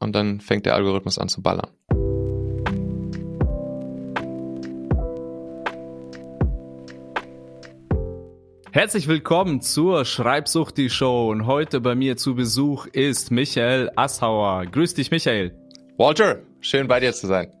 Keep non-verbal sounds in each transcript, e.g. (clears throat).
und dann fängt der Algorithmus an zu ballern. Herzlich willkommen zur Schreibsucht die Show und heute bei mir zu Besuch ist Michael Assauer. Grüß dich, Michael. Walter, schön bei dir zu sein.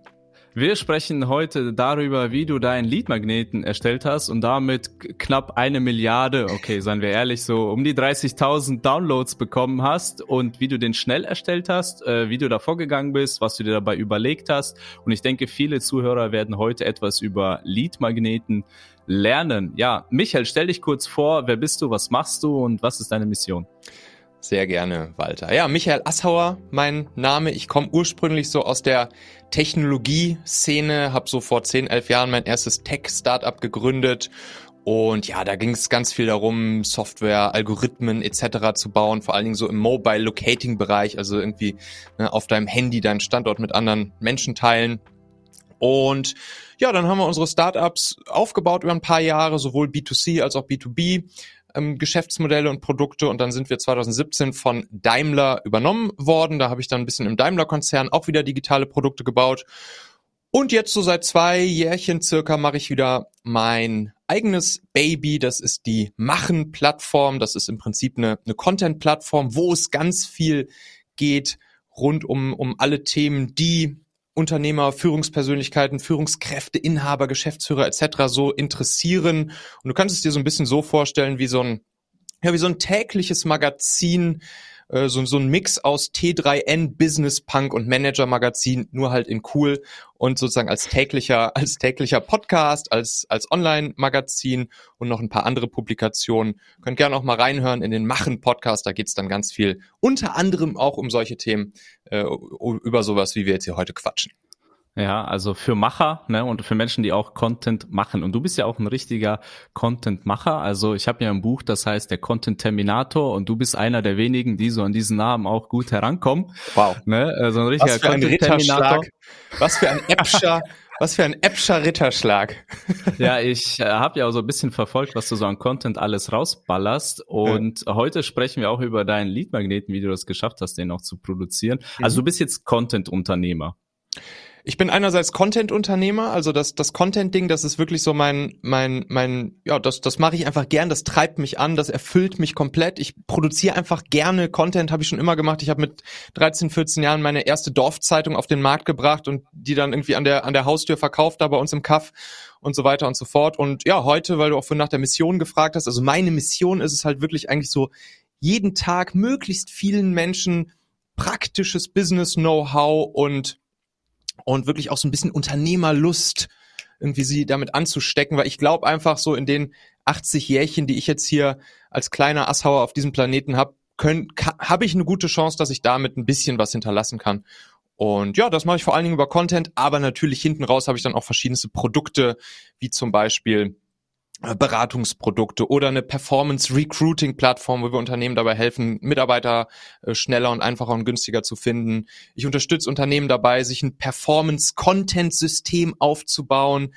Wir sprechen heute darüber, wie du deinen Leadmagneten erstellt hast und damit knapp eine Milliarde, okay, seien wir ehrlich, so um die 30.000 Downloads bekommen hast und wie du den schnell erstellt hast, äh, wie du da vorgegangen bist, was du dir dabei überlegt hast. Und ich denke, viele Zuhörer werden heute etwas über Leadmagneten lernen. Ja, Michael, stell dich kurz vor, wer bist du, was machst du und was ist deine Mission? Sehr gerne, Walter. Ja, Michael Assauer, mein Name. Ich komme ursprünglich so aus der Technologie-Szene, habe so vor 10, 11 Jahren mein erstes Tech-Startup gegründet und ja, da ging es ganz viel darum, Software, Algorithmen etc. zu bauen, vor allen Dingen so im Mobile Locating Bereich, also irgendwie ne, auf deinem Handy deinen Standort mit anderen Menschen teilen. Und ja, dann haben wir unsere Startups aufgebaut über ein paar Jahre, sowohl B2C als auch B2B ähm, Geschäftsmodelle und Produkte und dann sind wir 2017 von Daimler übernommen worden. Da habe ich dann ein bisschen im Daimler-Konzern auch wieder digitale Produkte gebaut. Und jetzt so seit zwei Jährchen circa mache ich wieder mein eigenes Baby. Das ist die Machen-Plattform. Das ist im Prinzip eine, eine Content-Plattform, wo es ganz viel geht rund um, um alle Themen, die Unternehmer, Führungspersönlichkeiten, Führungskräfte, Inhaber, Geschäftsführer etc. so interessieren. Und du kannst es dir so ein bisschen so vorstellen wie so ein, ja, wie so ein tägliches Magazin, äh, so, so ein Mix aus T3N, Business Punk und Manager Magazin, nur halt in cool und sozusagen als täglicher, (laughs) als täglicher Podcast, als, als Online-Magazin und noch ein paar andere Publikationen. Könnt gerne auch mal reinhören in den Machen-Podcast, da geht's dann ganz viel, unter anderem auch um solche Themen, äh, über sowas, wie wir jetzt hier heute quatschen. Ja, also für Macher ne, und für Menschen, die auch Content machen. Und du bist ja auch ein richtiger Content-Macher. Also ich habe ja ein Buch, das heißt der Content Terminator und du bist einer der wenigen, die so an diesen Namen auch gut herankommen. Wow. Ne? Also ein richtiger Was für ein Ritterschlag. Was für ein Äpscher. Was für ein Äpscher Ritterschlag. ja, ich äh, habe ja auch so ein bisschen verfolgt, was du so an Content alles rausballerst. Und ja. heute sprechen wir auch über deinen Leadmagneten, wie du das geschafft hast, den auch zu produzieren. Mhm. Also du bist jetzt Content-Unternehmer. Ich bin einerseits Content-Unternehmer, also das, das Content-Ding, das ist wirklich so mein, mein, mein, ja, das, das mache ich einfach gern, das treibt mich an, das erfüllt mich komplett. Ich produziere einfach gerne Content, habe ich schon immer gemacht. Ich habe mit 13, 14 Jahren meine erste Dorfzeitung auf den Markt gebracht und die dann irgendwie an der, an der Haustür verkauft, da bei uns im Kaff und so weiter und so fort. Und ja, heute, weil du auch von nach der Mission gefragt hast, also meine Mission ist es halt wirklich eigentlich so, jeden Tag möglichst vielen Menschen praktisches Business-Know-how und und wirklich auch so ein bisschen Unternehmerlust irgendwie sie damit anzustecken, weil ich glaube einfach so in den 80 Jährchen, die ich jetzt hier als kleiner Asshauer auf diesem Planeten habe, habe ich eine gute Chance, dass ich damit ein bisschen was hinterlassen kann. Und ja, das mache ich vor allen Dingen über Content, aber natürlich hinten raus habe ich dann auch verschiedenste Produkte, wie zum Beispiel Beratungsprodukte oder eine Performance Recruiting Plattform, wo wir Unternehmen dabei helfen, Mitarbeiter äh, schneller und einfacher und günstiger zu finden. Ich unterstütze Unternehmen dabei, sich ein Performance Content System aufzubauen,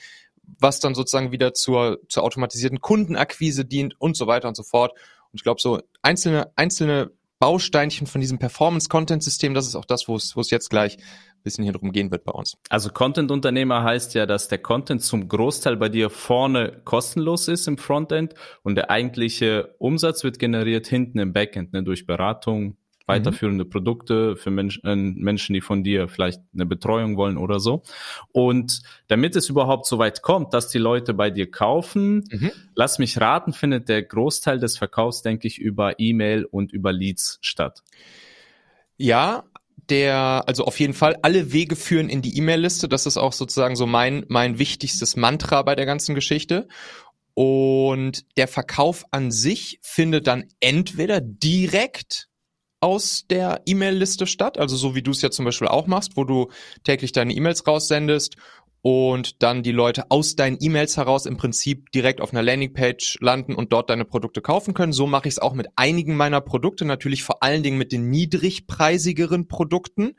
was dann sozusagen wieder zur, zur automatisierten Kundenakquise dient und so weiter und so fort. Und ich glaube, so einzelne, einzelne Bausteinchen von diesem Performance Content System, das ist auch das, wo es, wo es jetzt gleich bisschen hier drum gehen wird bei uns. Also Content-Unternehmer heißt ja, dass der Content zum Großteil bei dir vorne kostenlos ist im Frontend und der eigentliche Umsatz wird generiert hinten im Backend ne, durch Beratung, weiterführende mhm. Produkte für Menschen, äh, Menschen, die von dir vielleicht eine Betreuung wollen oder so. Und damit es überhaupt so weit kommt, dass die Leute bei dir kaufen, mhm. lass mich raten, findet der Großteil des Verkaufs, denke ich, über E-Mail und über Leads statt. Ja, der, also auf jeden Fall, alle Wege führen in die E-Mail-Liste. Das ist auch sozusagen so mein, mein wichtigstes Mantra bei der ganzen Geschichte. Und der Verkauf an sich findet dann entweder direkt aus der E-Mail-Liste statt, also so wie du es ja zum Beispiel auch machst, wo du täglich deine E-Mails raussendest und dann die Leute aus deinen E-Mails heraus im Prinzip direkt auf einer Landingpage landen und dort deine Produkte kaufen können. So mache ich es auch mit einigen meiner Produkte, natürlich vor allen Dingen mit den niedrigpreisigeren Produkten.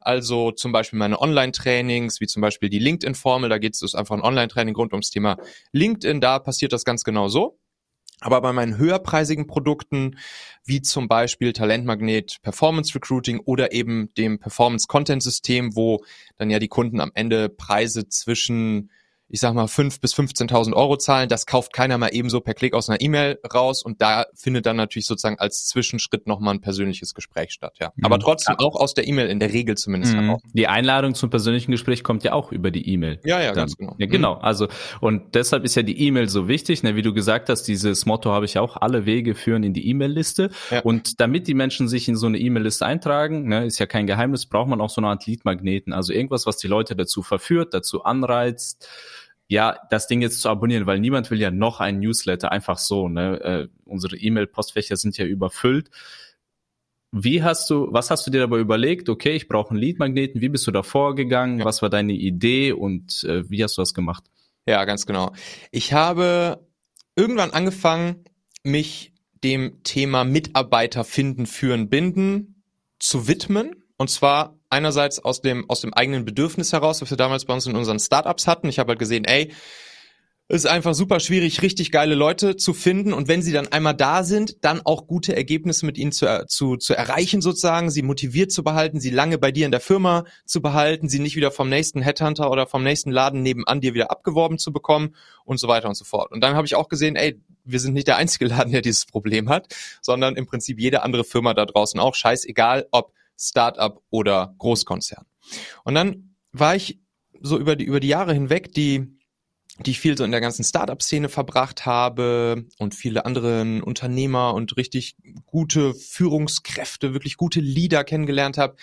Also zum Beispiel meine Online-Trainings, wie zum Beispiel die LinkedIn-Formel, da geht es einfach ein Online-Training rund ums Thema LinkedIn, da passiert das ganz genau so. Aber bei meinen höherpreisigen Produkten, wie zum Beispiel Talentmagnet, Performance Recruiting oder eben dem Performance Content System, wo dann ja die Kunden am Ende Preise zwischen ich sag mal, 5.000 bis 15.000 Euro zahlen. Das kauft keiner mal ebenso per Klick aus einer E-Mail raus. Und da findet dann natürlich sozusagen als Zwischenschritt nochmal ein persönliches Gespräch statt, ja. Mhm. Aber trotzdem auch aus der E-Mail in der Regel zumindest mhm. Die Einladung zum persönlichen Gespräch kommt ja auch über die E-Mail. Ja, ja, dann. ganz genau. Ja, genau. Mhm. Also, und deshalb ist ja die E-Mail so wichtig. Ne? Wie du gesagt hast, dieses Motto habe ich auch, alle Wege führen in die E-Mail-Liste. Ja. Und damit die Menschen sich in so eine E-Mail-Liste eintragen, ne, ist ja kein Geheimnis, braucht man auch so eine Art Lead-Magneten. Also irgendwas, was die Leute dazu verführt, dazu anreizt, ja, das Ding jetzt zu abonnieren, weil niemand will ja noch einen Newsletter einfach so. Ne? Äh, unsere E-Mail-Postfächer sind ja überfüllt. Wie hast du, was hast du dir dabei überlegt? Okay, ich brauche einen Lead-Magneten. Wie bist du da vorgegangen? Ja. Was war deine Idee und äh, wie hast du das gemacht? Ja, ganz genau. Ich habe irgendwann angefangen, mich dem Thema Mitarbeiter finden, führen, binden zu widmen. Und zwar einerseits aus dem, aus dem eigenen Bedürfnis heraus, was wir damals bei uns in unseren Startups hatten. Ich habe halt gesehen, ey, ist einfach super schwierig, richtig geile Leute zu finden und wenn sie dann einmal da sind, dann auch gute Ergebnisse mit ihnen zu, zu, zu erreichen sozusagen, sie motiviert zu behalten, sie lange bei dir in der Firma zu behalten, sie nicht wieder vom nächsten Headhunter oder vom nächsten Laden nebenan dir wieder abgeworben zu bekommen und so weiter und so fort. Und dann habe ich auch gesehen, ey, wir sind nicht der einzige Laden, der dieses Problem hat, sondern im Prinzip jede andere Firma da draußen auch, scheißegal, ob Startup oder Großkonzern. Und dann war ich so über die, über die Jahre hinweg, die, die ich viel so in der ganzen Startup-Szene verbracht habe und viele anderen Unternehmer und richtig gute Führungskräfte, wirklich gute Leader kennengelernt habe.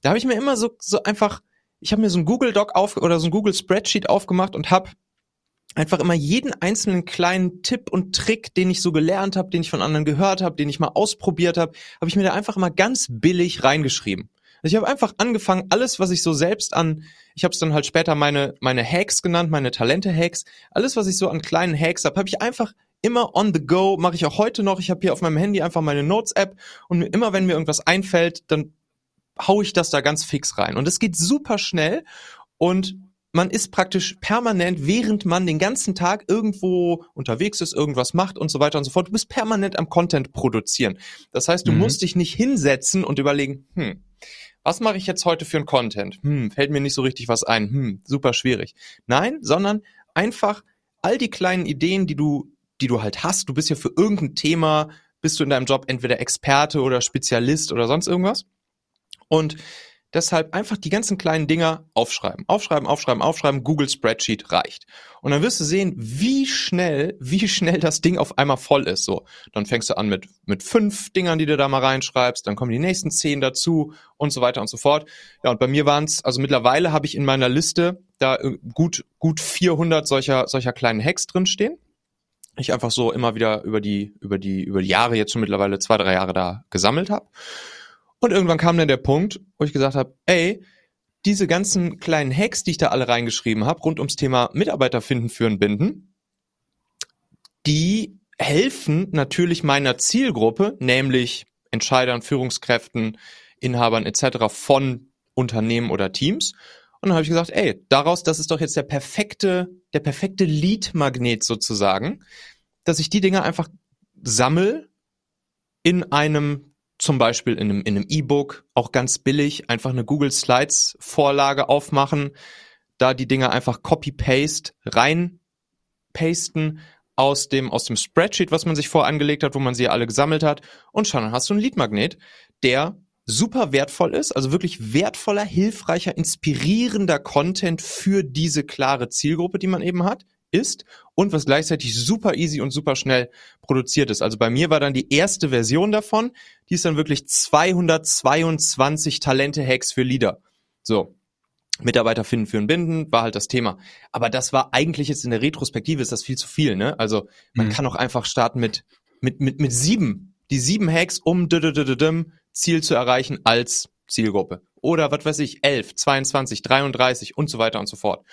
Da habe ich mir immer so, so einfach, ich habe mir so ein Google Doc auf oder so ein Google Spreadsheet aufgemacht und habe einfach immer jeden einzelnen kleinen Tipp und Trick, den ich so gelernt habe, den ich von anderen gehört habe, den ich mal ausprobiert habe, habe ich mir da einfach mal ganz billig reingeschrieben. Also ich habe einfach angefangen, alles, was ich so selbst an, ich habe es dann halt später meine meine Hacks genannt, meine Talente-Hacks, alles, was ich so an kleinen Hacks habe, habe ich einfach immer on the go, mache ich auch heute noch. Ich habe hier auf meinem Handy einfach meine Notes-App und immer wenn mir irgendwas einfällt, dann hau ich das da ganz fix rein. Und es geht super schnell und man ist praktisch permanent, während man den ganzen Tag irgendwo unterwegs ist, irgendwas macht und so weiter und so fort. Du bist permanent am Content produzieren. Das heißt, du mhm. musst dich nicht hinsetzen und überlegen, hm, was mache ich jetzt heute für ein Content? Hm, fällt mir nicht so richtig was ein. Hm, super schwierig. Nein, sondern einfach all die kleinen Ideen, die du, die du halt hast. Du bist ja für irgendein Thema, bist du in deinem Job entweder Experte oder Spezialist oder sonst irgendwas. Und Deshalb einfach die ganzen kleinen Dinger aufschreiben. Aufschreiben, aufschreiben, aufschreiben. Google Spreadsheet reicht. Und dann wirst du sehen, wie schnell, wie schnell das Ding auf einmal voll ist. So, dann fängst du an mit, mit fünf Dingern, die du da mal reinschreibst. Dann kommen die nächsten zehn dazu und so weiter und so fort. Ja, und bei mir waren es, also mittlerweile habe ich in meiner Liste da äh, gut, gut 400 solcher, solcher kleinen Hacks drinstehen ich einfach so immer wieder über die über die über die Jahre jetzt schon mittlerweile zwei drei Jahre da gesammelt habe und irgendwann kam dann der Punkt, wo ich gesagt habe, ey, diese ganzen kleinen Hacks, die ich da alle reingeschrieben habe, rund ums Thema Mitarbeiter finden, führen, binden, die helfen natürlich meiner Zielgruppe, nämlich Entscheidern, Führungskräften, Inhabern etc. von Unternehmen oder Teams. Und dann habe ich gesagt, ey, daraus, das ist doch jetzt der perfekte, der perfekte Lead-Magnet sozusagen, dass ich die Dinge einfach sammel in einem zum Beispiel in einem in einem E-Book auch ganz billig einfach eine Google Slides Vorlage aufmachen, da die Dinge einfach Copy-Paste rein pasten aus dem aus dem Spreadsheet, was man sich vorangelegt hat, wo man sie alle gesammelt hat. Und schon hast du einen Lead-Magnet, der super wertvoll ist, also wirklich wertvoller, hilfreicher, inspirierender Content für diese klare Zielgruppe, die man eben hat ist und was gleichzeitig super easy und super schnell produziert ist. Also bei mir war dann die erste Version davon, die ist dann wirklich 222 Talente-Hacks für Leader. So. Mitarbeiter finden, führen, binden, war halt das Thema. Aber das war eigentlich jetzt in der Retrospektive ist das viel zu viel, ne? Also man mhm. kann auch einfach starten mit, mit, mit, mit sieben. Die sieben Hacks, um Ziel zu erreichen als Zielgruppe. Oder was weiß ich, 11, 22, 33 und so weiter und so fort.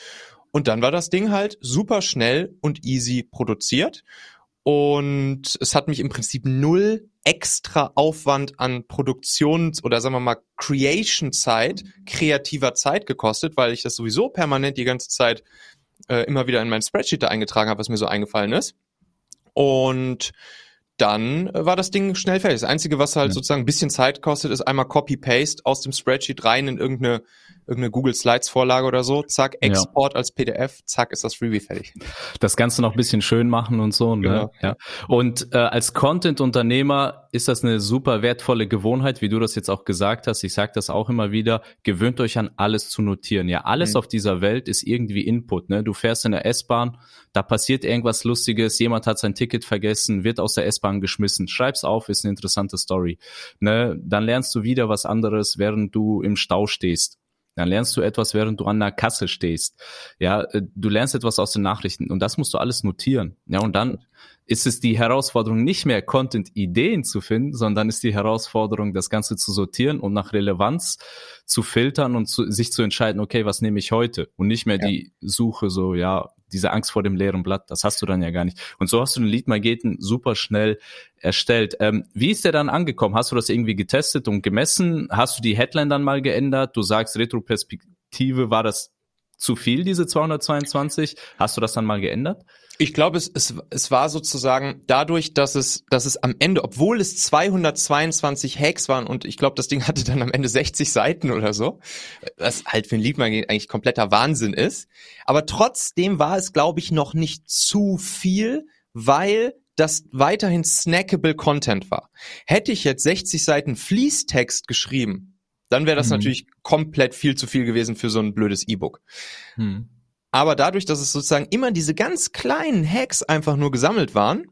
Und dann war das Ding halt super schnell und easy produziert. Und es hat mich im Prinzip null extra Aufwand an Produktions- oder sagen wir mal Creation-Zeit, kreativer Zeit gekostet, weil ich das sowieso permanent die ganze Zeit äh, immer wieder in mein Spreadsheet da eingetragen habe, was mir so eingefallen ist. Und dann äh, war das Ding schnell fertig. Das Einzige, was halt ja. sozusagen ein bisschen Zeit kostet, ist einmal Copy-Paste aus dem Spreadsheet rein in irgendeine, irgendeine Google Slides-Vorlage oder so. Zack, Export ja. als PDF, zack, ist das Freebie fertig. Das Ganze noch ein bisschen schön machen und so. Ne? Genau. Ja. Und äh, als Content-Unternehmer ist das eine super wertvolle Gewohnheit, wie du das jetzt auch gesagt hast. Ich sage das auch immer wieder. Gewöhnt euch an alles zu notieren. Ja, alles mhm. auf dieser Welt ist irgendwie Input. Ne? Du fährst in der S-Bahn, da passiert irgendwas Lustiges, jemand hat sein Ticket vergessen, wird aus der S-Bahn geschmissen. Schreib's auf, ist eine interessante Story. Ne? Dann lernst du wieder was anderes, während du im Stau stehst. Dann lernst du etwas, während du an der Kasse stehst. Ja, äh, du lernst etwas aus den Nachrichten und das musst du alles notieren. Ja, und dann ist es die Herausforderung, nicht mehr Content-Ideen zu finden, sondern ist die Herausforderung, das Ganze zu sortieren und nach Relevanz zu filtern und zu, sich zu entscheiden, okay, was nehme ich heute? Und nicht mehr ja. die Suche so, ja, diese Angst vor dem leeren Blatt, das hast du dann ja gar nicht. Und so hast du den Lead-Mageten super schnell erstellt. Ähm, wie ist der dann angekommen? Hast du das irgendwie getestet und gemessen? Hast du die Headline dann mal geändert? Du sagst, Retroperspektive, war das zu viel, diese 222? Hast du das dann mal geändert? Ich glaube, es, es, es war sozusagen dadurch, dass es, dass es am Ende, obwohl es 222 Hacks waren und ich glaube, das Ding (laughs) hatte dann am Ende 60 Seiten oder so, was halt für ein Liedmagnet eigentlich kompletter Wahnsinn ist. Aber trotzdem war es, glaube ich, noch nicht zu viel, weil das weiterhin snackable Content war. Hätte ich jetzt 60 Seiten Fließtext geschrieben, dann wäre das mhm. natürlich komplett viel zu viel gewesen für so ein blödes E-Book. Mhm. Aber dadurch, dass es sozusagen immer diese ganz kleinen Hacks einfach nur gesammelt waren,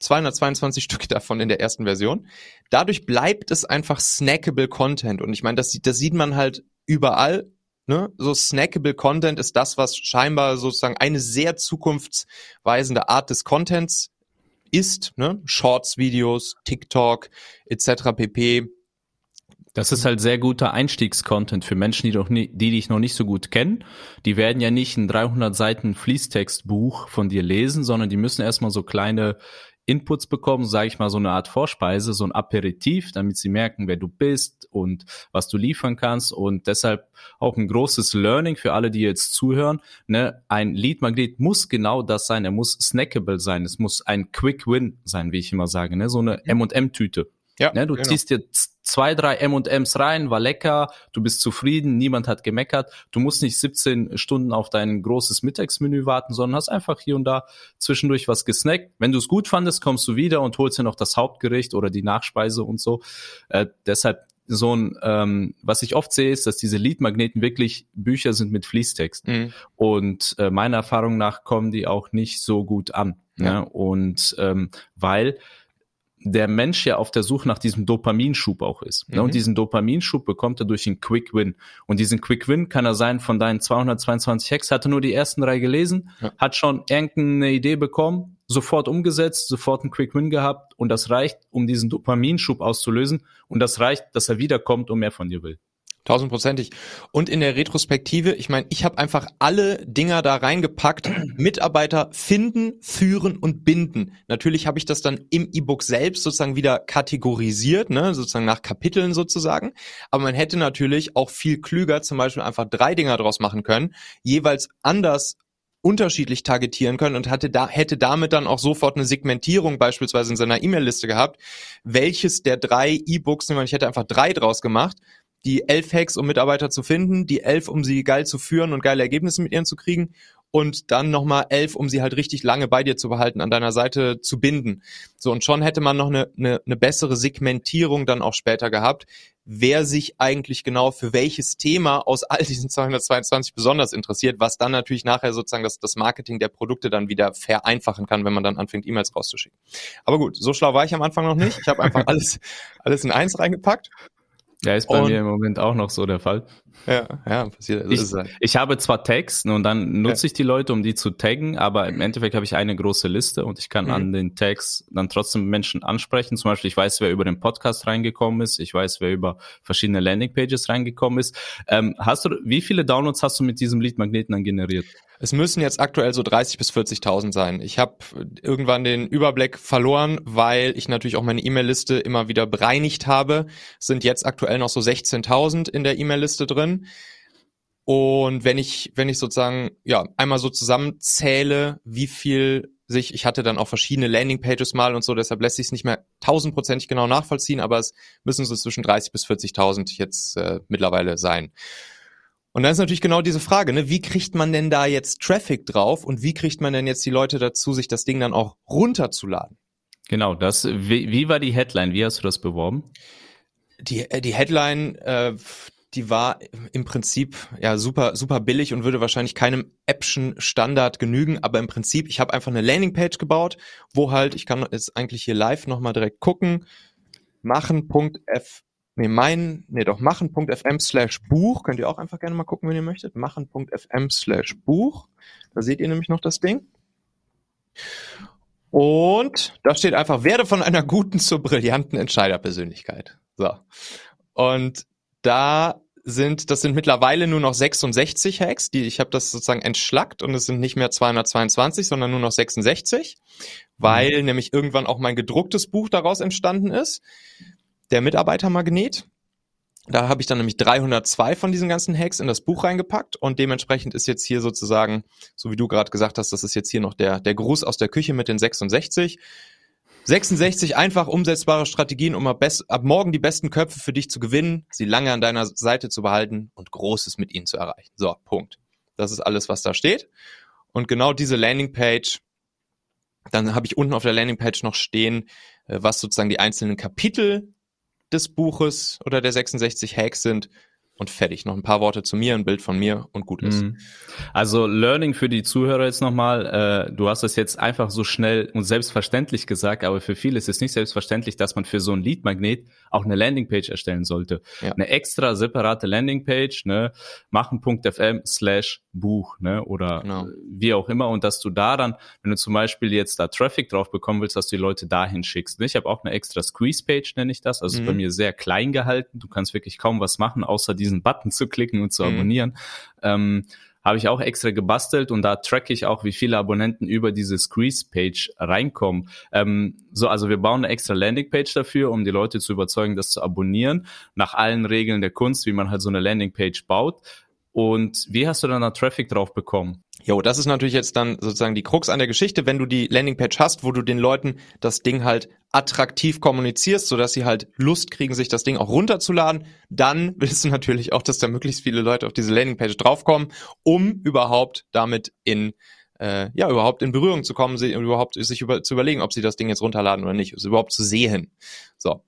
222 (laughs) Stück davon in der ersten Version, dadurch bleibt es einfach snackable Content. Und ich meine, das, das sieht man halt überall. Ne? So snackable Content ist das, was scheinbar sozusagen eine sehr zukunftsweisende Art des Contents ist. Ne? Shorts-Videos, TikTok etc. pp. Das ist halt sehr guter Einstiegscontent für Menschen, die, doch nie, die dich noch nicht so gut kennen. Die werden ja nicht ein 300 Seiten Fließtextbuch von dir lesen, sondern die müssen erstmal so kleine Inputs bekommen, sage ich mal, so eine Art Vorspeise, so ein Aperitif, damit sie merken, wer du bist und was du liefern kannst. Und deshalb auch ein großes Learning für alle, die jetzt zuhören. Ne? Ein Lead-Magnet muss genau das sein. Er muss snackable sein. Es muss ein Quick Win sein, wie ich immer sage. Ne? So eine M&M-Tüte. Ja, ne, du genau. ziehst dir zwei, drei M&Ms rein, war lecker, du bist zufrieden, niemand hat gemeckert. Du musst nicht 17 Stunden auf dein großes Mittagsmenü warten, sondern hast einfach hier und da zwischendurch was gesnackt. Wenn du es gut fandest, kommst du wieder und holst dir noch das Hauptgericht oder die Nachspeise und so. Äh, deshalb so ein, ähm, was ich oft sehe, ist, dass diese Lead-Magneten wirklich Bücher sind mit Fließtext. Mhm. Und äh, meiner Erfahrung nach kommen die auch nicht so gut an. Ja. Ne? Und ähm, weil der Mensch ja auf der Suche nach diesem Dopaminschub auch ist. Mhm. Und diesen Dopaminschub bekommt er durch einen Quick Win. Und diesen Quick Win kann er sein von deinen 222 Hacks, hatte nur die ersten drei gelesen, ja. hat schon irgendeine Idee bekommen, sofort umgesetzt, sofort einen Quick Win gehabt und das reicht, um diesen Dopaminschub auszulösen und das reicht, dass er wiederkommt und mehr von dir will. Tausendprozentig. Und in der Retrospektive, ich meine, ich habe einfach alle Dinger da reingepackt. (clears throat) Mitarbeiter finden, führen und binden. Natürlich habe ich das dann im E-Book selbst sozusagen wieder kategorisiert, ne, sozusagen nach Kapiteln sozusagen. Aber man hätte natürlich auch viel klüger zum Beispiel einfach drei Dinger draus machen können, jeweils anders unterschiedlich targetieren können und hatte da, hätte damit dann auch sofort eine Segmentierung beispielsweise in seiner E-Mail-Liste gehabt, welches der drei E-Books, ich hätte einfach drei draus gemacht, die elf Hacks, um Mitarbeiter zu finden, die elf, um sie geil zu führen und geile Ergebnisse mit ihnen zu kriegen und dann nochmal elf, um sie halt richtig lange bei dir zu behalten, an deiner Seite zu binden. So, und schon hätte man noch eine, eine, eine bessere Segmentierung dann auch später gehabt, wer sich eigentlich genau für welches Thema aus all diesen 222 besonders interessiert, was dann natürlich nachher sozusagen das, das Marketing der Produkte dann wieder vereinfachen kann, wenn man dann anfängt, E-Mails rauszuschicken. Aber gut, so schlau war ich am Anfang noch nicht. Ich habe einfach (laughs) alles, alles in eins reingepackt ja, ist bei und, mir im Moment auch noch so der Fall. Ja, ja, passiert. Ich, halt. ich habe zwar Tags und dann nutze ja. ich die Leute, um die zu taggen, aber im Endeffekt habe ich eine große Liste und ich kann mhm. an den Tags dann trotzdem Menschen ansprechen. Zum Beispiel, ich weiß, wer über den Podcast reingekommen ist, ich weiß, wer über verschiedene Landingpages reingekommen ist. Ähm, hast du, wie viele Downloads hast du mit diesem Lead-Magneten dann generiert? Es müssen jetzt aktuell so 30 bis 40.000 sein. Ich habe irgendwann den Überblick verloren, weil ich natürlich auch meine E-Mail-Liste immer wieder bereinigt habe. Es sind jetzt aktuell noch so 16.000 in der E-Mail-Liste drin. Und wenn ich, wenn ich sozusagen, ja, einmal so zusammenzähle, wie viel sich, ich hatte dann auch verschiedene Landingpages mal und so, deshalb lässt sich es nicht mehr tausendprozentig genau nachvollziehen, aber es müssen so zwischen 30 bis 40.000 jetzt äh, mittlerweile sein. Und dann ist natürlich genau diese Frage, ne? wie kriegt man denn da jetzt Traffic drauf und wie kriegt man denn jetzt die Leute dazu, sich das Ding dann auch runterzuladen? Genau, das, wie, wie war die Headline? Wie hast du das beworben? Die, äh, die Headline, äh, die war im Prinzip ja super super billig und würde wahrscheinlich keinem Appschen Standard genügen, aber im Prinzip, ich habe einfach eine Landingpage gebaut, wo halt, ich kann jetzt eigentlich hier live nochmal direkt gucken, machen.f nee, mein, nee, doch machen.fm slash Buch, könnt ihr auch einfach gerne mal gucken, wenn ihr möchtet, machen.fm slash Buch, da seht ihr nämlich noch das Ding. Und da steht einfach, werde von einer guten zur brillanten Entscheiderpersönlichkeit. So. Und da sind, das sind mittlerweile nur noch 66 Hacks, die ich habe das sozusagen entschlackt und es sind nicht mehr 222, sondern nur noch 66, weil mhm. nämlich irgendwann auch mein gedrucktes Buch daraus entstanden ist, der Mitarbeitermagnet. Da habe ich dann nämlich 302 von diesen ganzen Hacks in das Buch reingepackt und dementsprechend ist jetzt hier sozusagen, so wie du gerade gesagt hast, das ist jetzt hier noch der, der Gruß aus der Küche mit den 66. 66 einfach umsetzbare Strategien, um ab, ab, morgen die besten Köpfe für dich zu gewinnen, sie lange an deiner Seite zu behalten und Großes mit ihnen zu erreichen. So, Punkt. Das ist alles, was da steht. Und genau diese Landingpage, dann habe ich unten auf der Landingpage noch stehen, äh, was sozusagen die einzelnen Kapitel des Buches oder der 66 Hacks sind und fertig. Noch ein paar Worte zu mir, ein Bild von mir und gut ist. Mhm. Also Learning für die Zuhörer jetzt nochmal. Äh, du hast es jetzt einfach so schnell und selbstverständlich gesagt, aber für viele ist es nicht selbstverständlich, dass man für so ein Lead-Magnet auch eine Landingpage erstellen sollte. Ja. Eine extra separate Landingpage, ne, machen.fm slash Buch, ne, oder genau. wie auch immer. Und dass du da dann, wenn du zum Beispiel jetzt da Traffic drauf bekommen willst, dass du die Leute dahin schickst. Ich habe auch eine extra Squeeze-Page, nenne ich das. Also mhm. ist bei mir sehr klein gehalten. Du kannst wirklich kaum was machen, außer diesen Button zu klicken und zu mhm. abonnieren. Ähm, habe ich auch extra gebastelt und da tracke ich auch, wie viele Abonnenten über diese Squeeze-Page reinkommen. Ähm, so, also wir bauen eine extra Landing-Page dafür, um die Leute zu überzeugen, das zu abonnieren, nach allen Regeln der Kunst, wie man halt so eine Landing-Page baut. Und wie hast du dann da Traffic drauf bekommen? Jo, das ist natürlich jetzt dann sozusagen die Krux an der Geschichte, wenn du die Landingpage hast, wo du den Leuten das Ding halt attraktiv kommunizierst, sodass sie halt Lust kriegen, sich das Ding auch runterzuladen, dann willst du natürlich auch, dass da möglichst viele Leute auf diese Landingpage draufkommen, um überhaupt damit in äh, ja überhaupt in Berührung zu kommen, sie, überhaupt sich über, zu überlegen, ob sie das Ding jetzt runterladen oder nicht, es überhaupt zu sehen. So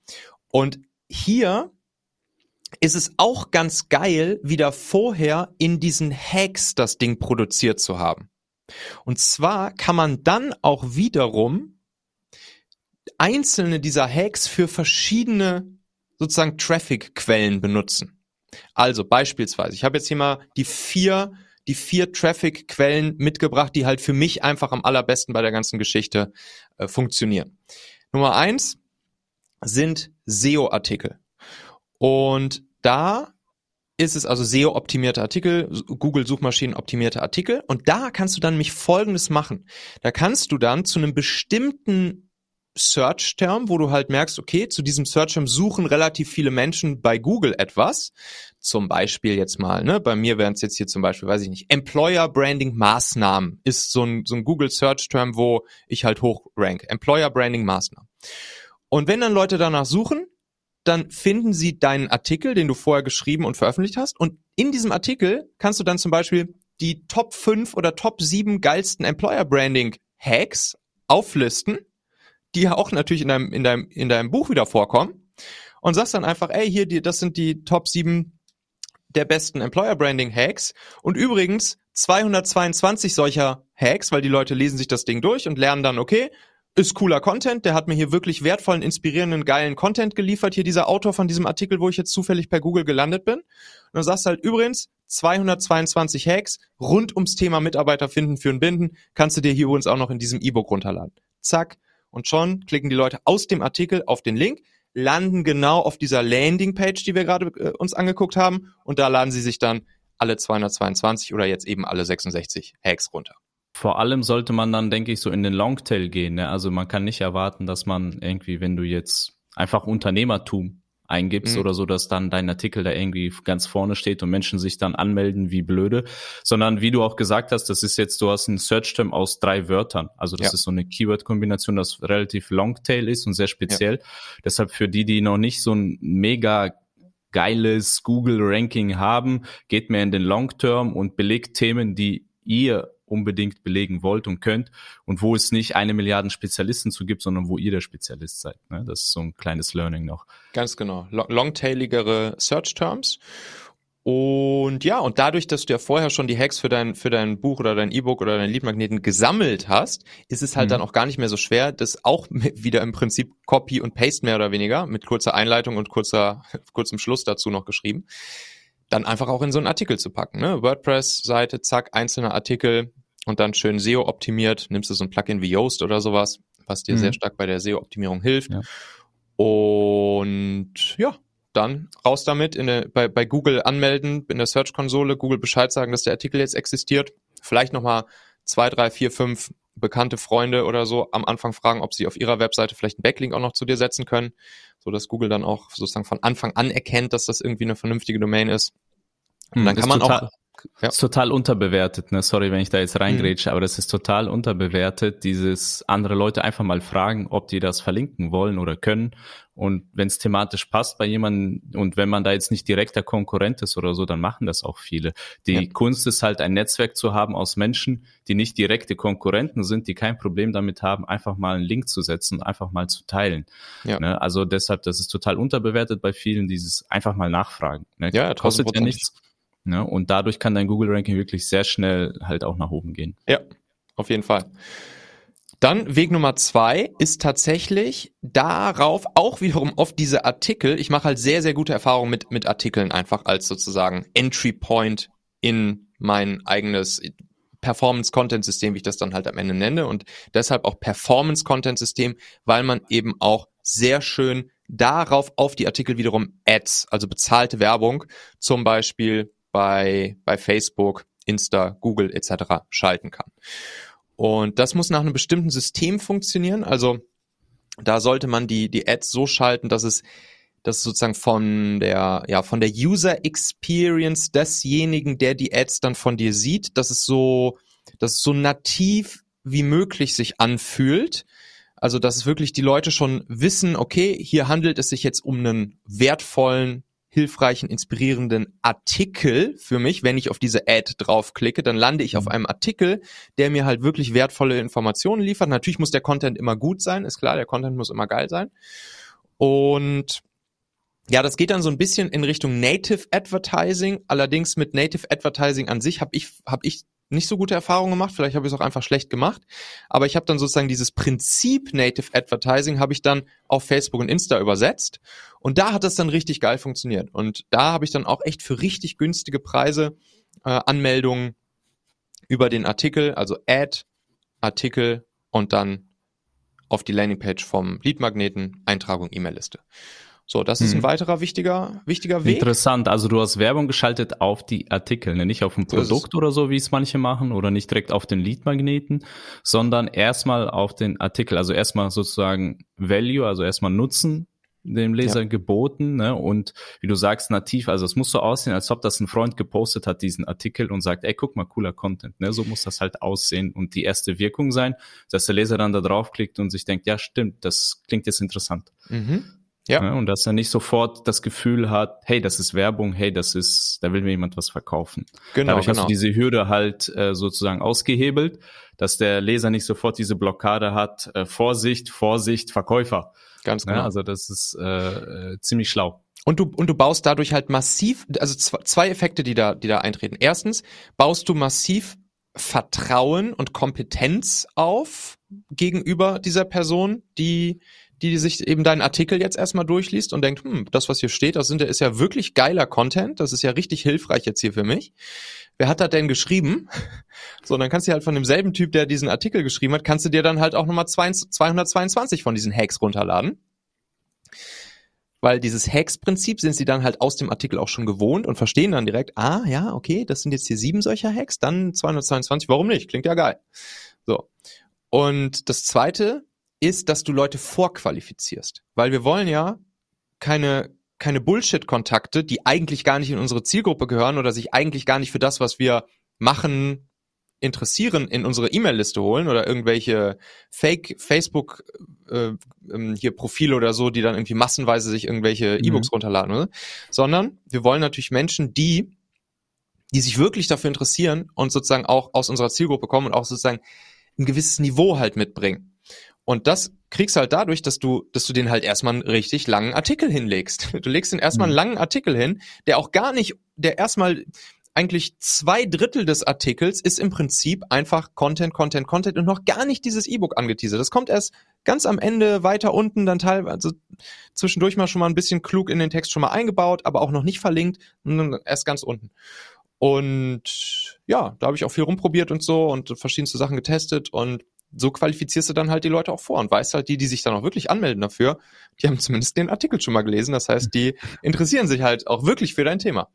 und hier ist es auch ganz geil, wieder vorher in diesen Hacks das Ding produziert zu haben. Und zwar kann man dann auch wiederum einzelne dieser Hacks für verschiedene sozusagen Traffic-Quellen benutzen. Also beispielsweise, ich habe jetzt hier mal die vier, die vier Traffic-Quellen mitgebracht, die halt für mich einfach am allerbesten bei der ganzen Geschichte äh, funktionieren. Nummer eins sind SEO-Artikel. Und da ist es also SEO-optimierte Artikel, Google-Suchmaschinen-optimierte Artikel. Und da kannst du dann mich Folgendes machen. Da kannst du dann zu einem bestimmten Search-Term, wo du halt merkst, okay, zu diesem Search-Term suchen relativ viele Menschen bei Google etwas. Zum Beispiel jetzt mal, ne, bei mir wären es jetzt hier zum Beispiel, weiß ich nicht, Employer Branding Maßnahmen ist so ein, so ein Google Search-Term, wo ich halt hoch rank. Employer Branding Maßnahmen. Und wenn dann Leute danach suchen, dann finden sie deinen Artikel, den du vorher geschrieben und veröffentlicht hast. Und in diesem Artikel kannst du dann zum Beispiel die Top 5 oder Top 7 geilsten Employer Branding Hacks auflisten, die ja auch natürlich in deinem, in deinem, in deinem Buch wieder vorkommen. Und sagst dann einfach, ey, hier, die, das sind die Top 7 der besten Employer Branding Hacks. Und übrigens 222 solcher Hacks, weil die Leute lesen sich das Ding durch und lernen dann, okay, ist cooler Content, der hat mir hier wirklich wertvollen, inspirierenden, geilen Content geliefert, hier dieser Autor von diesem Artikel, wo ich jetzt zufällig per Google gelandet bin. Und dann sagst du halt übrigens, 222 Hacks rund ums Thema Mitarbeiter finden, führen, binden, kannst du dir hier übrigens auch noch in diesem E-Book runterladen. Zack. Und schon klicken die Leute aus dem Artikel auf den Link, landen genau auf dieser Landingpage, die wir gerade äh, uns angeguckt haben, und da laden sie sich dann alle 222 oder jetzt eben alle 66 Hacks runter. Vor allem sollte man dann, denke ich, so in den Longtail gehen. Ne? Also man kann nicht erwarten, dass man irgendwie, wenn du jetzt einfach Unternehmertum eingibst mhm. oder so, dass dann dein Artikel da irgendwie ganz vorne steht und Menschen sich dann anmelden wie blöde, sondern wie du auch gesagt hast, das ist jetzt, du hast einen Search-Term aus drei Wörtern. Also das ja. ist so eine Keyword-Kombination, das relativ Longtail ist und sehr speziell. Ja. Deshalb für die, die noch nicht so ein mega geiles Google-Ranking haben, geht mehr in den Long-Term und belegt Themen, die ihr unbedingt belegen wollt und könnt und wo es nicht eine Milliarden Spezialisten zu gibt, sondern wo ihr der Spezialist seid. Ne? Das ist so ein kleines Learning noch. Ganz genau. Longtailigere Search Terms. Und ja, und dadurch, dass du ja vorher schon die Hacks für dein, für dein Buch oder dein E-Book oder dein Leadmagneten gesammelt hast, ist es halt mhm. dann auch gar nicht mehr so schwer, das auch (laughs) wieder im Prinzip Copy und Paste mehr oder weniger mit kurzer Einleitung und kurzer, (laughs) kurzem Schluss dazu noch geschrieben, dann einfach auch in so einen Artikel zu packen. Ne? WordPress-Seite, zack, einzelner Artikel, und dann schön SEO optimiert, nimmst du so ein Plugin wie Yoast oder sowas, was dir mhm. sehr stark bei der SEO-Optimierung hilft. Ja. Und ja, dann raus damit, in der, bei, bei Google anmelden, in der Search-Konsole, Google Bescheid sagen, dass der Artikel jetzt existiert. Vielleicht nochmal zwei, drei, vier, fünf bekannte Freunde oder so am Anfang fragen, ob sie auf ihrer Webseite vielleicht einen Backlink auch noch zu dir setzen können, so dass Google dann auch sozusagen von Anfang an erkennt, dass das irgendwie eine vernünftige Domain ist. Und dann hm, kann man auch ja. ist total unterbewertet, ne? Sorry, wenn ich da jetzt reingrätsche, mhm. aber das ist total unterbewertet, dieses andere Leute einfach mal fragen, ob die das verlinken wollen oder können. Und wenn es thematisch passt bei jemandem und wenn man da jetzt nicht direkter Konkurrent ist oder so, dann machen das auch viele. Die ja. Kunst ist halt ein Netzwerk zu haben aus Menschen, die nicht direkte Konkurrenten sind, die kein Problem damit haben, einfach mal einen Link zu setzen, einfach mal zu teilen. Ja. Ne? Also deshalb, das ist total unterbewertet bei vielen, dieses einfach mal nachfragen. Ne? Ja, kostet ja nichts. Ne? Und dadurch kann dein Google-Ranking wirklich sehr schnell halt auch nach oben gehen. Ja, auf jeden Fall. Dann Weg Nummer zwei ist tatsächlich darauf auch wiederum auf diese Artikel. Ich mache halt sehr, sehr gute Erfahrungen mit, mit Artikeln einfach als sozusagen Entry Point in mein eigenes Performance-Content-System, wie ich das dann halt am Ende nenne. Und deshalb auch Performance-Content-System, weil man eben auch sehr schön darauf auf die Artikel wiederum Ads, also bezahlte Werbung, zum Beispiel bei, bei Facebook, Insta, Google etc. schalten kann. Und das muss nach einem bestimmten System funktionieren. Also da sollte man die, die Ads so schalten, dass es, dass sozusagen von der, ja, von der User Experience desjenigen, der die Ads dann von dir sieht, dass es so, dass es so nativ wie möglich sich anfühlt. Also, dass es wirklich die Leute schon wissen, okay, hier handelt es sich jetzt um einen wertvollen hilfreichen, inspirierenden Artikel für mich. Wenn ich auf diese Ad draufklicke, dann lande ich auf mhm. einem Artikel, der mir halt wirklich wertvolle Informationen liefert. Natürlich muss der Content immer gut sein, ist klar, der Content muss immer geil sein. Und ja, das geht dann so ein bisschen in Richtung Native Advertising. Allerdings mit Native Advertising an sich habe ich, hab ich nicht so gute Erfahrungen gemacht. Vielleicht habe ich es auch einfach schlecht gemacht. Aber ich habe dann sozusagen dieses Prinzip Native Advertising habe ich dann auf Facebook und Insta übersetzt. Und da hat das dann richtig geil funktioniert. Und da habe ich dann auch echt für richtig günstige Preise äh, Anmeldungen über den Artikel, also Ad, Artikel und dann auf die Landingpage vom Leadmagneten, Eintragung, E-Mail-Liste. So, das ist ein hm. weiterer wichtiger, wichtiger Weg. Interessant. Also du hast Werbung geschaltet auf die Artikel, ne? nicht auf ein Produkt oder so, wie es manche machen, oder nicht direkt auf den Lead-Magneten, sondern erstmal auf den Artikel. Also erstmal sozusagen Value, also erstmal Nutzen dem Leser ja. geboten, ne? Und wie du sagst, nativ, also es muss so aussehen, als ob das ein Freund gepostet hat, diesen Artikel und sagt, ey, guck mal, cooler Content, ne? So muss das halt aussehen und die erste Wirkung sein, dass der Leser dann da draufklickt und sich denkt, ja, stimmt, das klingt jetzt interessant. Mhm. Ja. ja. Und dass er nicht sofort das Gefühl hat, hey, das ist Werbung, hey, das ist, da will mir jemand was verkaufen. Genau. Dadurch genau. hast du diese Hürde halt äh, sozusagen ausgehebelt, dass der Leser nicht sofort diese Blockade hat, äh, Vorsicht, Vorsicht, Verkäufer. Ganz genau. Ja, also das ist äh, äh, ziemlich schlau. Und du, und du baust dadurch halt massiv, also zwei Effekte, die da, die da eintreten. Erstens baust du massiv Vertrauen und Kompetenz auf gegenüber dieser Person, die, die sich eben deinen Artikel jetzt erstmal durchliest und denkt, hm, das, was hier steht, das sind, ist ja wirklich geiler Content, das ist ja richtig hilfreich jetzt hier für mich. Wer hat da denn geschrieben? (laughs) So, dann kannst du halt von demselben Typ, der diesen Artikel geschrieben hat, kannst du dir dann halt auch nochmal 222 von diesen Hacks runterladen. Weil dieses Hacks-Prinzip sind sie dann halt aus dem Artikel auch schon gewohnt und verstehen dann direkt, ah, ja, okay, das sind jetzt hier sieben solcher Hacks, dann 222, warum nicht? Klingt ja geil. So. Und das zweite ist, dass du Leute vorqualifizierst. Weil wir wollen ja keine, keine Bullshit-Kontakte, die eigentlich gar nicht in unsere Zielgruppe gehören oder sich eigentlich gar nicht für das, was wir machen, interessieren, in unsere E-Mail-Liste holen oder irgendwelche Fake Facebook äh, ähm, hier Profile oder so, die dann irgendwie massenweise sich irgendwelche mhm. E-Books runterladen, oder? sondern wir wollen natürlich Menschen, die die sich wirklich dafür interessieren und sozusagen auch aus unserer Zielgruppe kommen und auch sozusagen ein gewisses Niveau halt mitbringen. Und das kriegst du halt dadurch, dass du, dass du den halt erstmal einen richtig langen Artikel hinlegst. Du legst den erstmal einen mhm. langen Artikel hin, der auch gar nicht, der erstmal eigentlich zwei Drittel des Artikels ist im Prinzip einfach Content, Content, Content und noch gar nicht dieses E-Book angeteasert. Das kommt erst ganz am Ende weiter unten, dann teilweise also zwischendurch mal schon mal ein bisschen klug in den Text schon mal eingebaut, aber auch noch nicht verlinkt, erst ganz unten. Und ja, da habe ich auch viel rumprobiert und so und verschiedenste Sachen getestet und so qualifizierst du dann halt die Leute auch vor und weißt halt, die, die sich dann auch wirklich anmelden dafür, die haben zumindest den Artikel schon mal gelesen. Das heißt, die interessieren sich halt auch wirklich für dein Thema.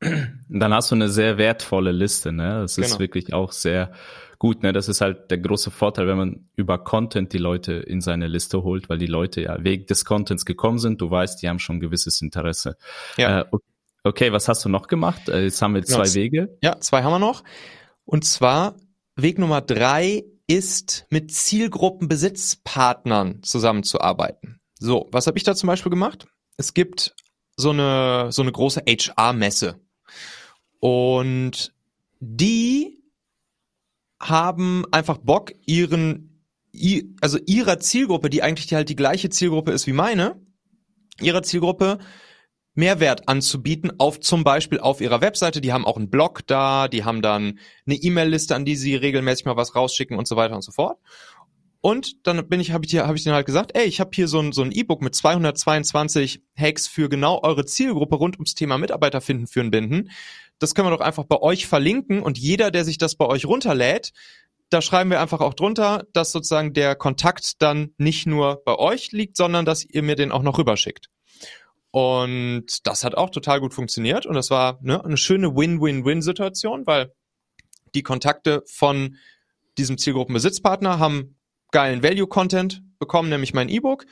Dann hast du eine sehr wertvolle Liste, ne? Das ist genau. wirklich auch sehr gut, ne? Das ist halt der große Vorteil, wenn man über Content die Leute in seine Liste holt, weil die Leute ja wegen des Contents gekommen sind. Du weißt, die haben schon ein gewisses Interesse. Ja. Äh, Okay, was hast du noch gemacht? Äh, jetzt haben wir zwei ja, Wege. Ja, zwei haben wir noch. Und zwar Weg Nummer drei ist mit Zielgruppenbesitzpartnern zusammenzuarbeiten. So, was habe ich da zum Beispiel gemacht? Es gibt so eine, so eine große HR-Messe. Und die haben einfach Bock, ihren, also ihrer Zielgruppe, die eigentlich halt die gleiche Zielgruppe ist wie meine, ihrer Zielgruppe Mehrwert anzubieten auf zum Beispiel auf ihrer Webseite. Die haben auch einen Blog da, die haben dann eine E-Mail-Liste, an die sie regelmäßig mal was rausschicken und so weiter und so fort. Und dann bin ich, habe ich, hab ich denen halt gesagt, ey, ich habe hier so ein so ein E-Book mit 222 Hacks für genau eure Zielgruppe rund ums Thema Mitarbeiter finden, führen, binden. Das können wir doch einfach bei euch verlinken und jeder, der sich das bei euch runterlädt, da schreiben wir einfach auch drunter, dass sozusagen der Kontakt dann nicht nur bei euch liegt, sondern dass ihr mir den auch noch rüberschickt. Und das hat auch total gut funktioniert und das war ne, eine schöne Win-Win-Win-Situation, weil die Kontakte von diesem Zielgruppenbesitzpartner haben geilen Value-Content bekommen, nämlich mein E-Book.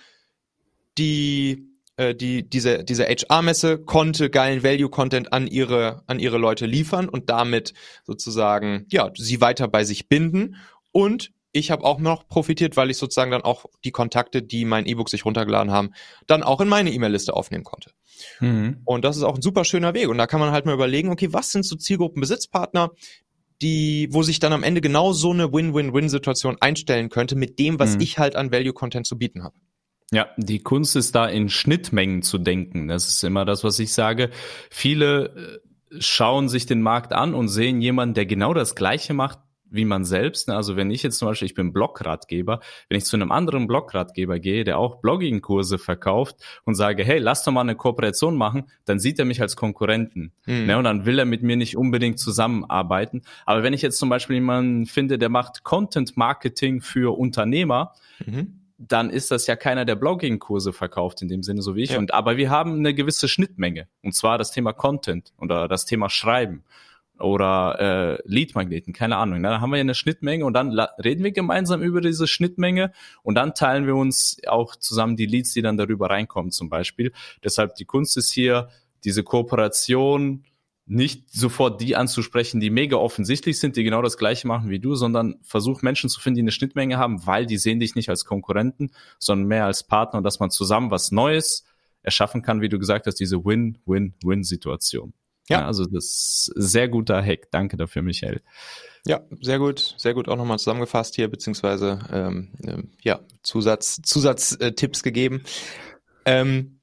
Die, äh, die, diese, diese HR-Messe konnte geilen Value-Content an ihre, an ihre Leute liefern und damit sozusagen, ja, sie weiter bei sich binden und ich habe auch noch profitiert, weil ich sozusagen dann auch die Kontakte, die mein E-Book sich runtergeladen haben, dann auch in meine E-Mail-Liste aufnehmen konnte. Mhm. Und das ist auch ein super schöner Weg. Und da kann man halt mal überlegen, okay, was sind so Zielgruppenbesitzpartner, die, wo sich dann am Ende genau so eine Win-Win-Win-Situation einstellen könnte mit dem, was mhm. ich halt an Value-Content zu bieten habe. Ja, die Kunst ist da in Schnittmengen zu denken. Das ist immer das, was ich sage. Viele äh, schauen sich den Markt an und sehen jemanden, der genau das Gleiche macht, wie man selbst. Ne? Also wenn ich jetzt zum Beispiel, ich bin Blogratgeber, wenn ich zu einem anderen Blogratgeber gehe, der auch Blogging-Kurse verkauft und sage, hey, lass doch mal eine Kooperation machen, dann sieht er mich als Konkurrenten. Mhm. Ne? Und dann will er mit mir nicht unbedingt zusammenarbeiten. Aber wenn ich jetzt zum Beispiel jemanden finde, der macht Content-Marketing für Unternehmer, mhm dann ist das ja keiner, der Blogging-Kurse verkauft in dem Sinne, so wie ich. Ja. Und aber wir haben eine gewisse Schnittmenge. Und zwar das Thema Content oder das Thema Schreiben oder äh, Lead-Magneten, keine Ahnung. Da haben wir ja eine Schnittmenge und dann reden wir gemeinsam über diese Schnittmenge und dann teilen wir uns auch zusammen die Leads, die dann darüber reinkommen zum Beispiel. Deshalb die Kunst ist hier, diese Kooperation nicht sofort die anzusprechen, die mega offensichtlich sind, die genau das gleiche machen wie du, sondern versuch Menschen zu finden, die eine Schnittmenge haben, weil die sehen dich nicht als Konkurrenten, sondern mehr als Partner und dass man zusammen was Neues erschaffen kann, wie du gesagt hast, diese Win-Win-Win-Situation. Ja. Also das ist sehr guter Hack. Danke dafür, Michael. Ja, sehr gut, sehr gut auch nochmal zusammengefasst hier, beziehungsweise ähm, äh, ja, Zusatz, Zusatztipps äh, gegeben. Ähm,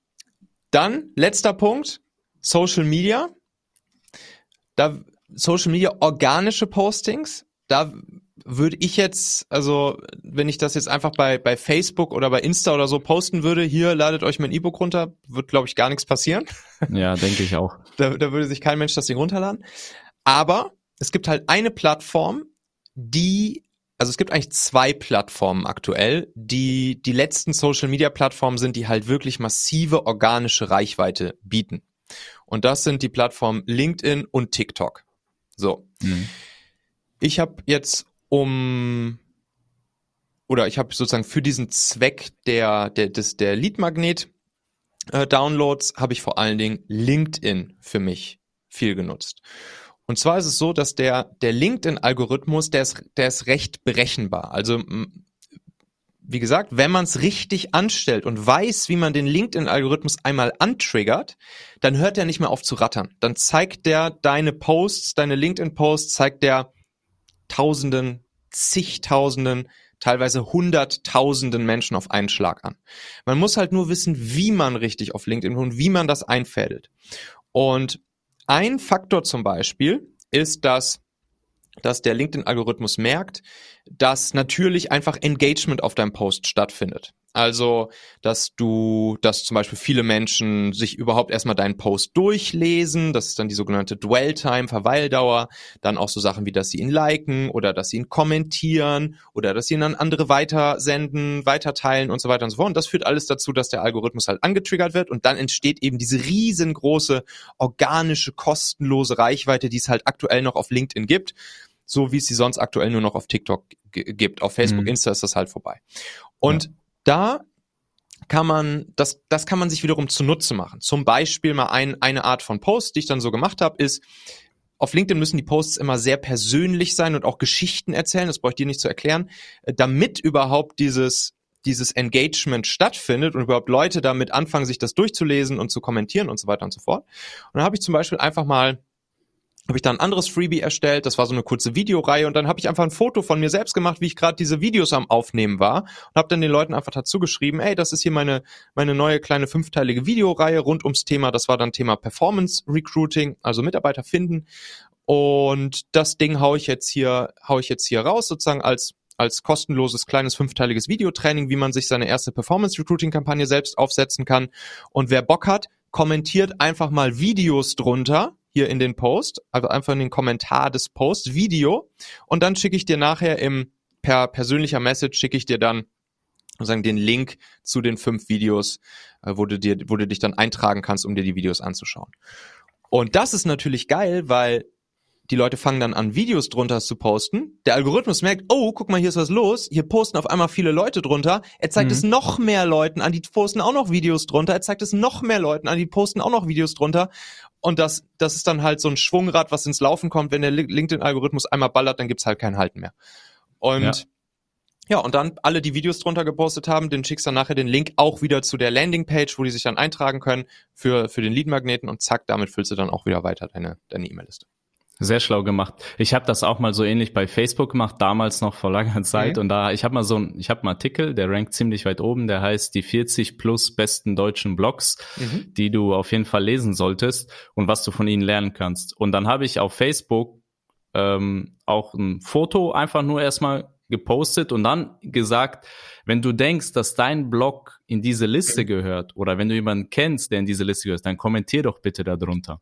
dann, letzter Punkt, Social Media. Da Social Media organische Postings, da würde ich jetzt, also wenn ich das jetzt einfach bei, bei Facebook oder bei Insta oder so posten würde, hier ladet euch mein E-Book runter, wird glaube ich gar nichts passieren. (laughs) Ja, denke ich auch. Da, da würde sich kein Mensch das Ding runterladen. Aber es gibt halt eine Plattform, die, also es gibt eigentlich zwei Plattformen aktuell, die die letzten Social Media Plattformen sind, die halt wirklich massive organische Reichweite bieten. Und das sind die Plattformen LinkedIn und TikTok. So. Mhm. Ich habe jetzt um oder ich habe sozusagen für diesen Zweck der der des der Lead Magnet äh, Downloads habe ich vor allen Dingen LinkedIn für mich viel genutzt. Und zwar ist es so, dass der, der LinkedIn-Algorithmus, der ist, der ist recht berechenbar. Also, wie gesagt, wenn man es richtig anstellt und weiß, wie man den LinkedIn-Algorithmus einmal antriggert, dann hört er nicht mehr auf zu rattern. Dann zeigt der deine Posts, deine LinkedIn-Posts, zeigt der Tausenden, zigtausenden, teilweise hunderttausenden Menschen auf einen Schlag an. Man muss halt nur wissen, wie man richtig auf LinkedIn und wie man das einfädelt. Und ein Faktor zum Beispiel ist, dass dass der LinkedIn-Algorithmus merkt, dass natürlich einfach Engagement auf deinem Post stattfindet. Also, dass du, dass zum Beispiel viele Menschen sich überhaupt erstmal deinen Post durchlesen, das ist dann die sogenannte Dwell-Time, Verweildauer, dann auch so Sachen wie, dass sie ihn liken oder dass sie ihn kommentieren oder dass sie ihn an andere weitersenden, weiterteilen und so weiter und so fort. Und das führt alles dazu, dass der Algorithmus halt angetriggert wird und dann entsteht eben diese riesengroße organische, kostenlose Reichweite, die es halt aktuell noch auf LinkedIn gibt so wie es sie sonst aktuell nur noch auf TikTok gibt. Auf Facebook, mhm. Insta ist das halt vorbei. Und ja da kann man, das, das kann man sich wiederum zunutze machen. Zum Beispiel mal ein, eine Art von Post, die ich dann so gemacht habe, ist, auf LinkedIn müssen die Posts immer sehr persönlich sein und auch Geschichten erzählen, das brauche ich dir nicht zu erklären, äh, damit überhaupt dieses, dieses Engagement stattfindet und überhaupt Leute damit anfangen, sich das durchzulesen und zu kommentieren und so weiter und so fort. Und dann habe ich zum Beispiel einfach mal habe ich da ein anderes Freebie erstellt, das war so eine kurze Videoreihe und dann habe ich einfach ein Foto von mir selbst gemacht, wie ich gerade diese Videos am Aufnehmen war und habe dann den Leuten einfach dazu geschrieben, ey, das ist hier meine meine neue kleine fünfteilige Videoreihe rund ums Thema, das war dann Thema Performance Recruiting, also Mitarbeiter finden. Und das Ding hau ich jetzt hier hau ich jetzt hier raus sozusagen als als kostenloses kleines fünfteiliges Videotraining, wie man sich seine erste Performance Recruiting Kampagne selbst aufsetzen kann. Und wer Bock hat, kommentiert einfach mal Videos drunter hier in den Post, also einfach in den Kommentar des Posts, Video. Und dann schicke ich dir nachher im per persönlicher Message schicke ich dir dann sozusagen den Link zu den fünf Videos, äh, wo du dir, wo du dich dann eintragen kannst, um dir die Videos anzuschauen. Und das ist natürlich geil, weil die Leute fangen dann an, Videos drunter zu posten. Der Algorithmus merkt, oh, guck mal, hier ist was los. Hier posten auf einmal viele Leute drunter. Er zeigt mhm. es noch mehr Leuten an, die posten auch noch Videos drunter. Er zeigt es noch mehr Leuten an, die posten auch noch Videos drunter. Und das, das ist dann halt so ein Schwungrad, was ins Laufen kommt. Wenn der LinkedIn-Algorithmus einmal ballert, dann gibt's halt kein Halten mehr. Und ja. Ja, und dann alle, die Videos drunter gepostet haben, den schickst dann nachher den Link auch wieder zu der Landingpage, wo die sich dann eintragen können für, für den Lead-Magneten und zack, damit füllst du dann auch wieder weiter deine, deine E-Mail-Liste. Sehr schlau gemacht. Ich habe das auch mal so ähnlich bei Facebook gemacht, damals noch vor langer Zeit. Mhm. Und da, ich habe mal so ein, ich habe einen Artikel, der rankt ziemlich weit oben, der heißt die 40 plus besten deutschen Blogs, mhm. die du auf jeden Fall lesen solltest und was du von ihnen lernen kannst. Und dann habe ich auf Facebook ähm, auch ein Foto einfach nur erstmal gepostet und dann gesagt, wenn du denkst, dass dein Blog in diese Liste gehört oder wenn du jemanden kennst, der in diese Liste gehört, dann kommentier doch bitte darunter.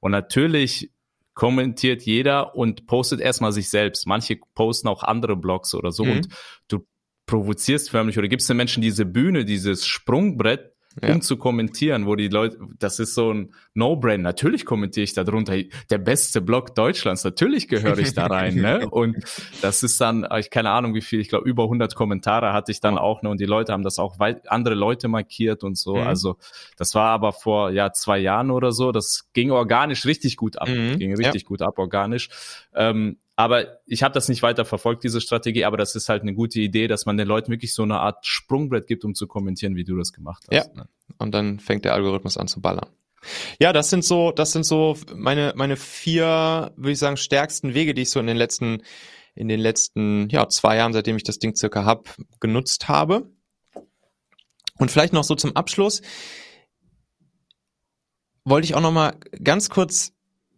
Und natürlich kommentiert jeder und postet erstmal sich selbst. Manche posten auch andere Blogs oder so mhm. und du provozierst förmlich oder gibst den Menschen diese Bühne, dieses Sprungbrett, ja. um zu kommentieren, wo die Leute, das ist so ein No-Brain. Natürlich kommentiere ich da drunter, der beste Blog Deutschlands, natürlich gehöre ich da rein, ne? (laughs) Und das ist dann, ich keine Ahnung wie viel, ich glaube über 100 Kommentare hatte ich dann auch, ne? Und die Leute haben das auch weit, andere Leute markiert und so. Mhm. Also das war aber vor, ja, zwei Jahren oder so, das ging organisch richtig gut ab, mhm. ging richtig ja. gut ab, organisch. Ähm, aber ich habe das nicht weiter verfolgt, diese Strategie, aber das ist halt eine gute Idee, dass man den Leuten wirklich so eine Art Sprungbrett gibt, um zu kommentieren, wie du das gemacht hast. Ja. Ne? Und dann fängt der Algorithmus an zu ballern. Ja, das sind so, das sind so meine, meine vier, würde ich sagen, stärksten Wege, die ich so in den letzten, in den letzten, ja, zwei Jahren, seitdem ich das Ding circa hab, genutzt habe. Und vielleicht noch so zum Abschluss wollte ich auch noch mal ganz kurz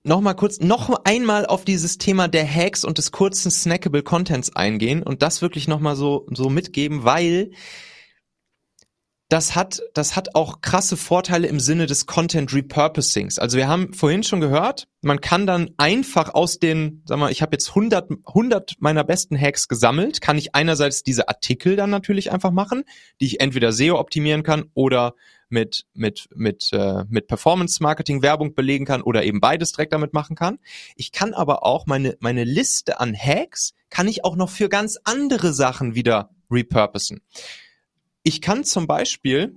noch mal kurz, noch einmal auf dieses Thema der Hacks und des kurzen snackable Contents eingehen und das wirklich noch mal so, so mitgeben, weil das hat, das hat auch krasse Vorteile im Sinne des Content Repurposings. Also wir haben vorhin schon gehört, man kann dann einfach aus den, sag mal, ich habe jetzt 100, 100 meiner besten Hacks gesammelt, kann ich einerseits diese Artikel dann natürlich einfach machen, die ich entweder SEO optimieren kann oder mit mit mit äh, mit Performance Marketing Werbung belegen kann oder eben beides direkt damit machen kann. Ich kann aber auch meine meine Liste an Hacks kann ich auch noch für ganz andere Sachen wieder repurposen. Ich kann zum Beispiel,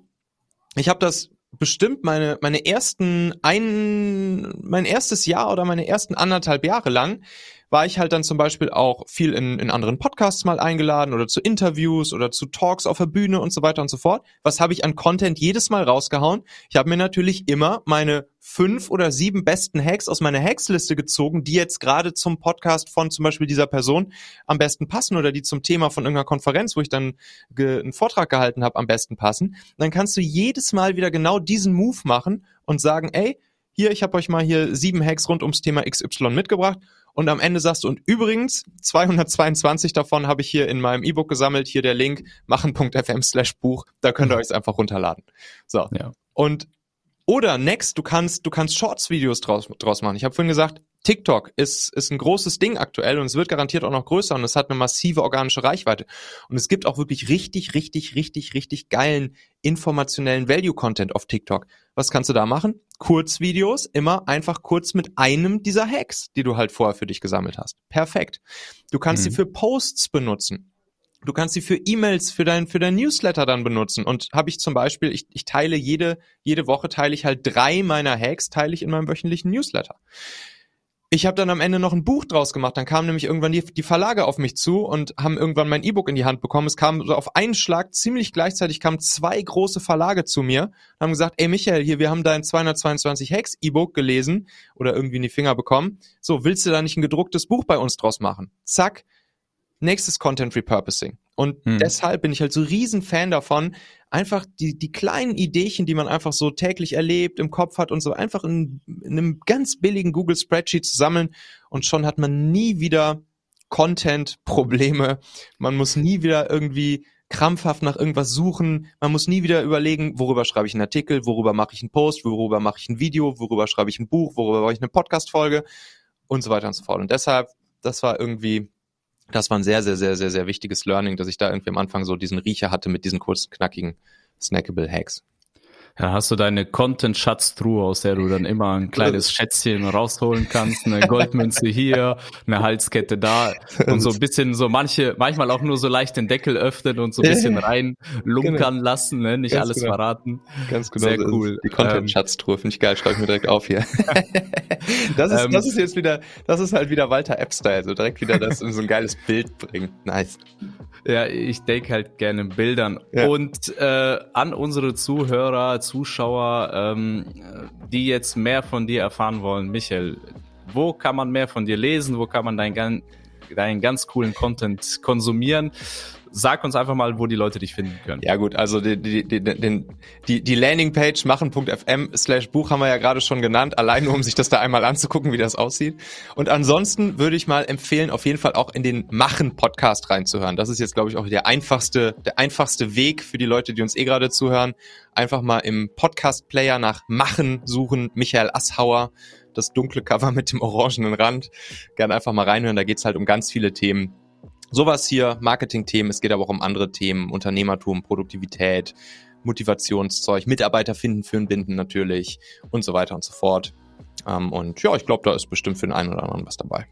ich habe das bestimmt meine, meine ersten ein, mein erstes Jahr oder meine ersten anderthalb Jahre lang war ich halt dann zum Beispiel auch viel in, in anderen Podcasts mal eingeladen oder zu Interviews oder zu Talks auf der Bühne und so weiter und so fort. Was habe ich an Content jedes Mal rausgehauen? Ich habe mir natürlich immer meine fünf oder sieben besten Hacks aus meiner Hacksliste gezogen, die jetzt gerade zum Podcast von zum Beispiel dieser Person am besten passen oder die zum Thema von irgendeiner Konferenz, wo ich dann einen Vortrag gehalten habe, am besten passen. dann kannst du jedes Mal wieder genau diesen Move machen und sagen, ey, hier, ich habe euch mal hier sieben Hacks rund ums Thema XY mitgebracht und am Ende sagst du, und übrigens, 222 davon habe ich hier in meinem E-Book gesammelt, hier der Link, machen.fm slash Buch, da könnt ihr mhm. euch einfach runterladen. So. Ja. Und oder next, du kannst, du kannst Shorts-Videos draus, draus machen. Ich habe vorhin gesagt, TikTok ist, ist ein großes Ding aktuell und es wird garantiert auch noch größer und es hat eine massive organische Reichweite. Und es gibt auch wirklich richtig, richtig, richtig, richtig geilen informationellen Value-Content auf TikTok. Was kannst du da machen? Kurzvideos, immer einfach kurz mit einem dieser Hacks, die du halt vorher für dich gesammelt hast. Perfekt. Du kannst mhm. sie für Posts benutzen. Du kannst sie für E-Mails, für dein, für dein Newsletter dann benutzen. Und habe ich zum Beispiel, ich, ich teile jede, jede Woche teile ich halt drei meiner Hacks, teile ich in meinem wöchentlichen Newsletter ich habe dann am Ende noch ein Buch draus gemacht. Dann kamen nämlich irgendwann die, die Verlage auf mich zu und haben irgendwann mein E-Book in die Hand bekommen. Es kam so auf einen Schlag, ziemlich gleichzeitig kamen zwei große Verlage zu mir und haben gesagt, ey Michael, hier, wir haben dein 222 Hex E-Book gelesen oder irgendwie in die Finger bekommen. So, willst du da nicht ein gedrucktes Buch bei uns draus machen? Zack, nächstes Content Repurposing. Und hm. deshalb bin ich halt so riesen Fan davon, einfach die, die kleinen Ideechen, die man einfach so täglich erlebt, im Kopf hat und so einfach in, in einem ganz billigen Google Spreadsheet zu sammeln und schon hat man nie wieder Content-Probleme. Man muss nie wieder irgendwie krampfhaft nach irgendwas suchen. Man muss nie wieder überlegen, worüber schreibe ich einen Artikel, worüber mache ich einen Post, worüber mache ich ein Video, worüber schreibe ich ein Buch, worüber mache ich eine Podcast-Folge und so weiter und so fort. Und deshalb, das war irgendwie das war ein sehr, sehr, sehr, sehr, sehr wichtiges Learning, dass ich da irgendwie am Anfang so diesen Riecher hatte mit diesen kurzen, knackigen snackable Hacks. Ja, hast du deine Content-Schatztruhe, aus der du dann immer ein kleines (laughs) Schätzchen rausholen kannst, eine Goldmünze hier, eine Halskette da und so ein bisschen so manche, manchmal auch nur so leicht den Deckel öffnen und so ein bisschen (laughs) rein lunkern genau. lassen, ne? nicht Ganz alles genau. verraten. Ganz genau. Sehr cool. Die Content-Schatztruhe finde ich geil, schreibe ich mir direkt auf hier. (laughs) das ist, ähm, das ist jetzt wieder, das ist halt wieder Walter App-Style, so direkt wieder das in so ein geiles Bild bringen. Nice. Ja, ich denke halt gerne in Bildern. Ja. Und äh, an unsere Zuhörer, Zuschauer, ähm, die jetzt mehr von dir erfahren wollen, Michael, wo kann man mehr von dir lesen? Wo kann man deinen, deinen ganz coolen Content konsumieren? sag uns einfach mal, wo die Leute dich finden können. Ja gut, also die, die, die, die, die Landingpage machen.fm slash Buch haben wir ja gerade schon genannt, allein nur um sich das da einmal anzugucken, wie das aussieht. Und ansonsten würde ich mal empfehlen, auf jeden Fall auch in den Machen-Podcast reinzuhören. Das ist jetzt, glaube ich, auch der einfachste, der einfachste Weg für die Leute, die uns eh gerade zuhören. Einfach mal im Podcast-Player nach Machen suchen, Michael Asshauer das dunkle Cover mit dem orangenen Rand. Gerne einfach mal reinhören, da geht's halt um ganz viele Themen Sowas hier, Marketing-Themen, es geht aber auch um andere Themen, Unternehmertum, Produktivität, Motivationszeug, Mitarbeiter finden, führen, binden natürlich und so weiter und so fort. Ähm, und ja, ich glaube, da ist bestimmt für den einen oder anderen was dabei.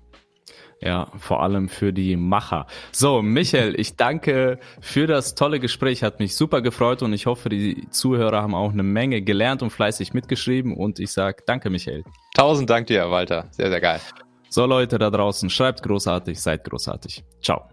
Ja, vor allem für die Macher. So, Michael, ich danke für das tolle Gespräch, hat mich super gefreut und ich hoffe, die Zuhörer haben auch eine Menge gelernt und fleißig mitgeschrieben und ich sage danke, Michael. Tausend Dank dir, Walter. Sehr, sehr geil. So Leute da draußen, schreibt großartig, seid großartig. Ciao.